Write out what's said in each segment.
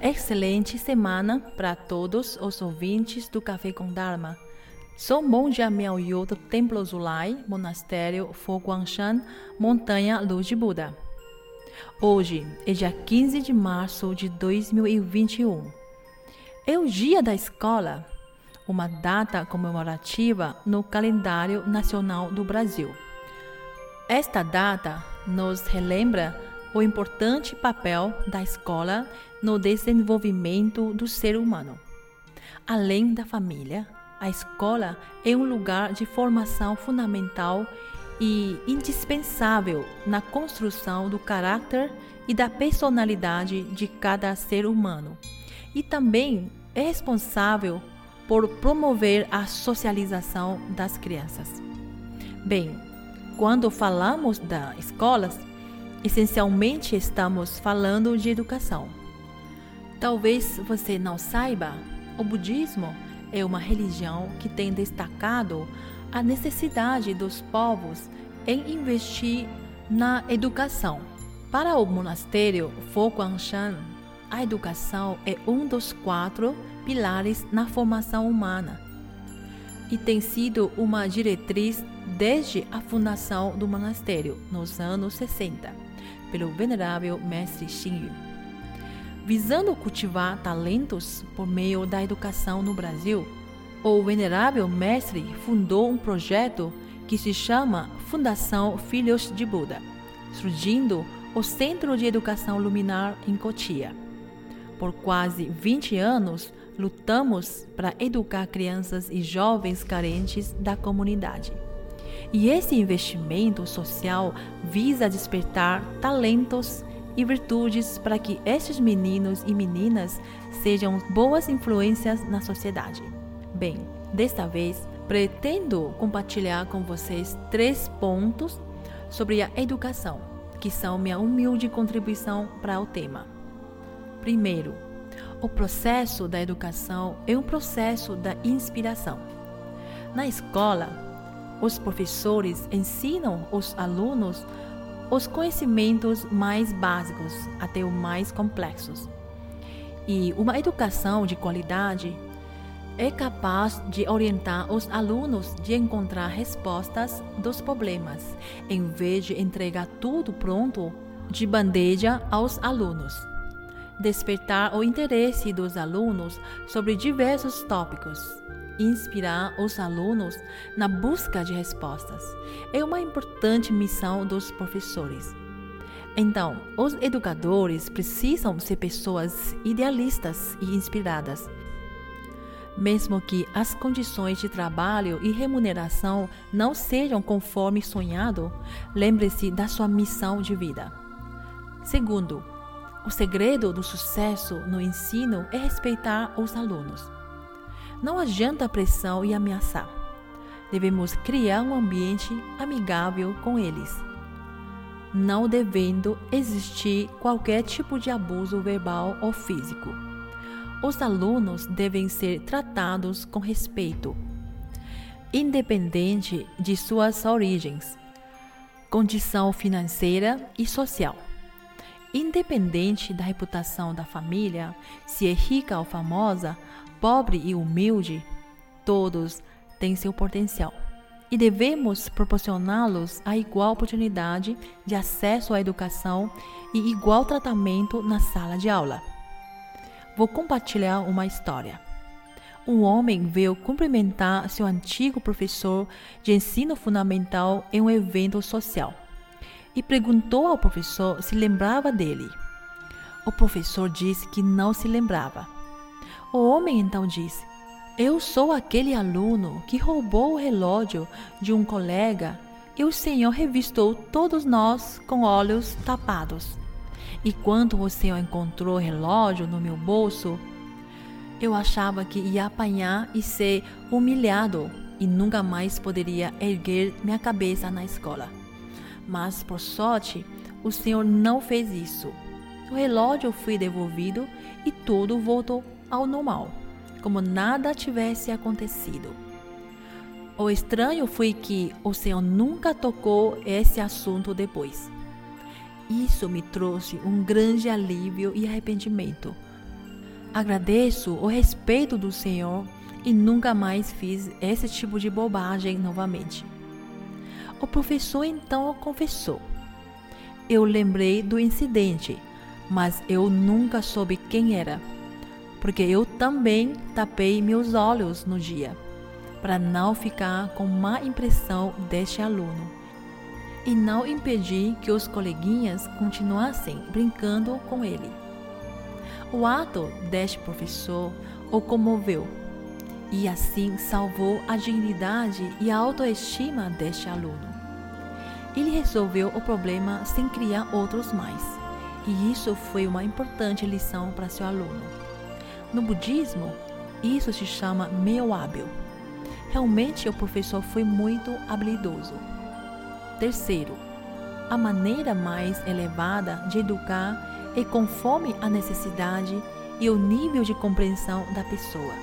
Excelente semana para todos os ouvintes do Café com Dharma. Sou monge Miaoyu do Templo Zulai, Monastério Foguangshan, Montanha Luz de Buda. Hoje é dia 15 de março de 2021. É o dia da escola, uma data comemorativa no calendário nacional do Brasil. Esta data nos relembra o importante papel da escola no desenvolvimento do ser humano. Além da família, a escola é um lugar de formação fundamental e indispensável na construção do caráter e da personalidade de cada ser humano, e também é responsável por promover a socialização das crianças. Bem, quando falamos da escolas, essencialmente estamos falando de educação. Talvez você não saiba, o budismo é uma religião que tem destacado a necessidade dos povos em investir na educação. Para o monastério Foguangshan, a educação é um dos quatro pilares na formação humana e tem sido uma diretriz desde a fundação do monastério nos anos 60 pelo venerável mestre Xinyu visando cultivar talentos por meio da educação no Brasil, o venerável mestre fundou um projeto que se chama Fundação Filhos de Buda, surgindo o Centro de Educação Luminar em Cotia. Por quase 20 anos, lutamos para educar crianças e jovens carentes da comunidade. E esse investimento social visa despertar talentos e virtudes para que estes meninos e meninas sejam boas influências na sociedade. Bem, desta vez pretendo compartilhar com vocês três pontos sobre a educação, que são minha humilde contribuição para o tema. Primeiro, o processo da educação é um processo da inspiração. Na escola, os professores ensinam os alunos os conhecimentos mais básicos até os mais complexos. E uma educação de qualidade é capaz de orientar os alunos de encontrar respostas dos problemas, em vez de entregar tudo pronto de bandeja aos alunos. Despertar o interesse dos alunos sobre diversos tópicos inspirar os alunos na busca de respostas. É uma importante missão dos professores. Então, os educadores precisam ser pessoas idealistas e inspiradas. Mesmo que as condições de trabalho e remuneração não sejam conforme sonhado, lembre-se da sua missão de vida. Segundo, o segredo do sucesso no ensino é respeitar os alunos. Não adianta pressão e ameaçar. Devemos criar um ambiente amigável com eles, não devendo existir qualquer tipo de abuso verbal ou físico. Os alunos devem ser tratados com respeito, independente de suas origens, condição financeira e social. Independente da reputação da família, se é rica ou famosa, pobre e humilde, todos têm seu potencial e devemos proporcioná-los a igual oportunidade de acesso à educação e igual tratamento na sala de aula. Vou compartilhar uma história. Um homem veio cumprimentar seu antigo professor de ensino fundamental em um evento social e perguntou ao professor se lembrava dele. O professor disse que não se lembrava. O homem então disse: Eu sou aquele aluno que roubou o relógio de um colega e o Senhor revistou todos nós com olhos tapados. E quando o Senhor encontrou o relógio no meu bolso, eu achava que ia apanhar e ser humilhado e nunca mais poderia erguer minha cabeça na escola. Mas, por sorte, o Senhor não fez isso. O relógio foi devolvido e tudo voltou ao normal, como nada tivesse acontecido. O estranho foi que o Senhor nunca tocou esse assunto depois. Isso me trouxe um grande alívio e arrependimento, Agradeço o respeito do Senhor e nunca mais fiz esse tipo de bobagem novamente. O professor então confessou. Eu lembrei do incidente, mas eu nunca soube quem era, porque eu também tapei meus olhos no dia, para não ficar com má impressão deste aluno e não impedir que os coleguinhas continuassem brincando com ele. O ato deste professor o comoveu e assim salvou a dignidade e a autoestima deste aluno. Ele resolveu o problema sem criar outros mais, e isso foi uma importante lição para seu aluno. No budismo, isso se chama meio hábil. Realmente o professor foi muito habilidoso. Terceiro, a maneira mais elevada de educar é conforme a necessidade e o nível de compreensão da pessoa.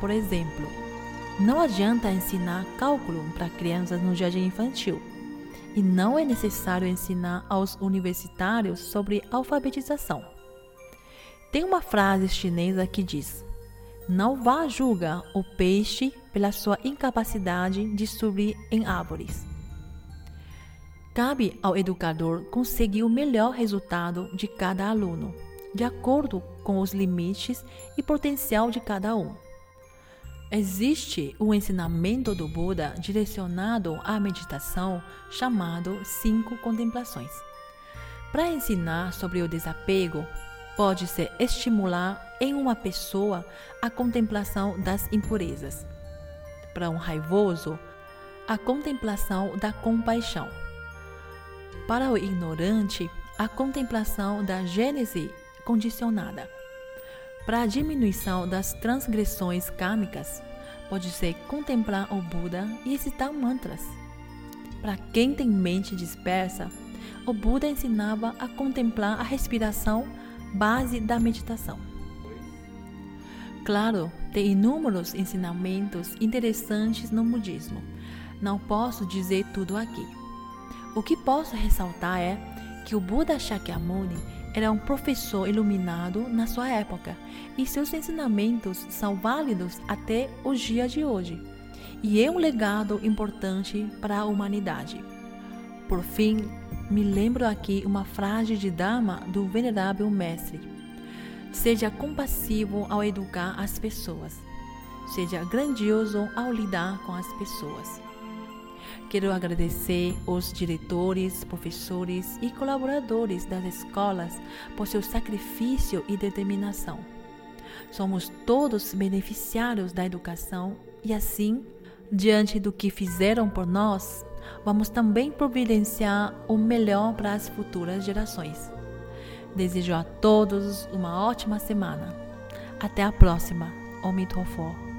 Por exemplo, não adianta ensinar cálculo para crianças no jardim infantil. E não é necessário ensinar aos universitários sobre alfabetização. Tem uma frase chinesa que diz: Não vá julgar o peixe pela sua incapacidade de subir em árvores. Cabe ao educador conseguir o melhor resultado de cada aluno, de acordo com os limites e potencial de cada um. Existe um ensinamento do Buda direcionado à meditação chamado Cinco Contemplações. Para ensinar sobre o desapego, pode-se estimular em uma pessoa a contemplação das impurezas. Para um raivoso, a contemplação da compaixão para o ignorante, a contemplação da gênese condicionada. Para a diminuição das transgressões kármicas, pode ser contemplar o Buda e recitar mantras. Para quem tem mente dispersa, o Buda ensinava a contemplar a respiração, base da meditação. Claro, tem inúmeros ensinamentos interessantes no budismo. Não posso dizer tudo aqui. O que posso ressaltar é que o Buda Shakyamuni era um professor iluminado na sua época e seus ensinamentos são válidos até os dias de hoje. E é um legado importante para a humanidade. Por fim, me lembro aqui uma frase de Dharma do Venerável Mestre: Seja compassivo ao educar as pessoas. Seja grandioso ao lidar com as pessoas. Quero agradecer os diretores, professores e colaboradores das escolas por seu sacrifício e determinação. Somos todos beneficiários da educação e, assim, diante do que fizeram por nós, vamos também providenciar o melhor para as futuras gerações. Desejo a todos uma ótima semana. Até a próxima. Omitofo.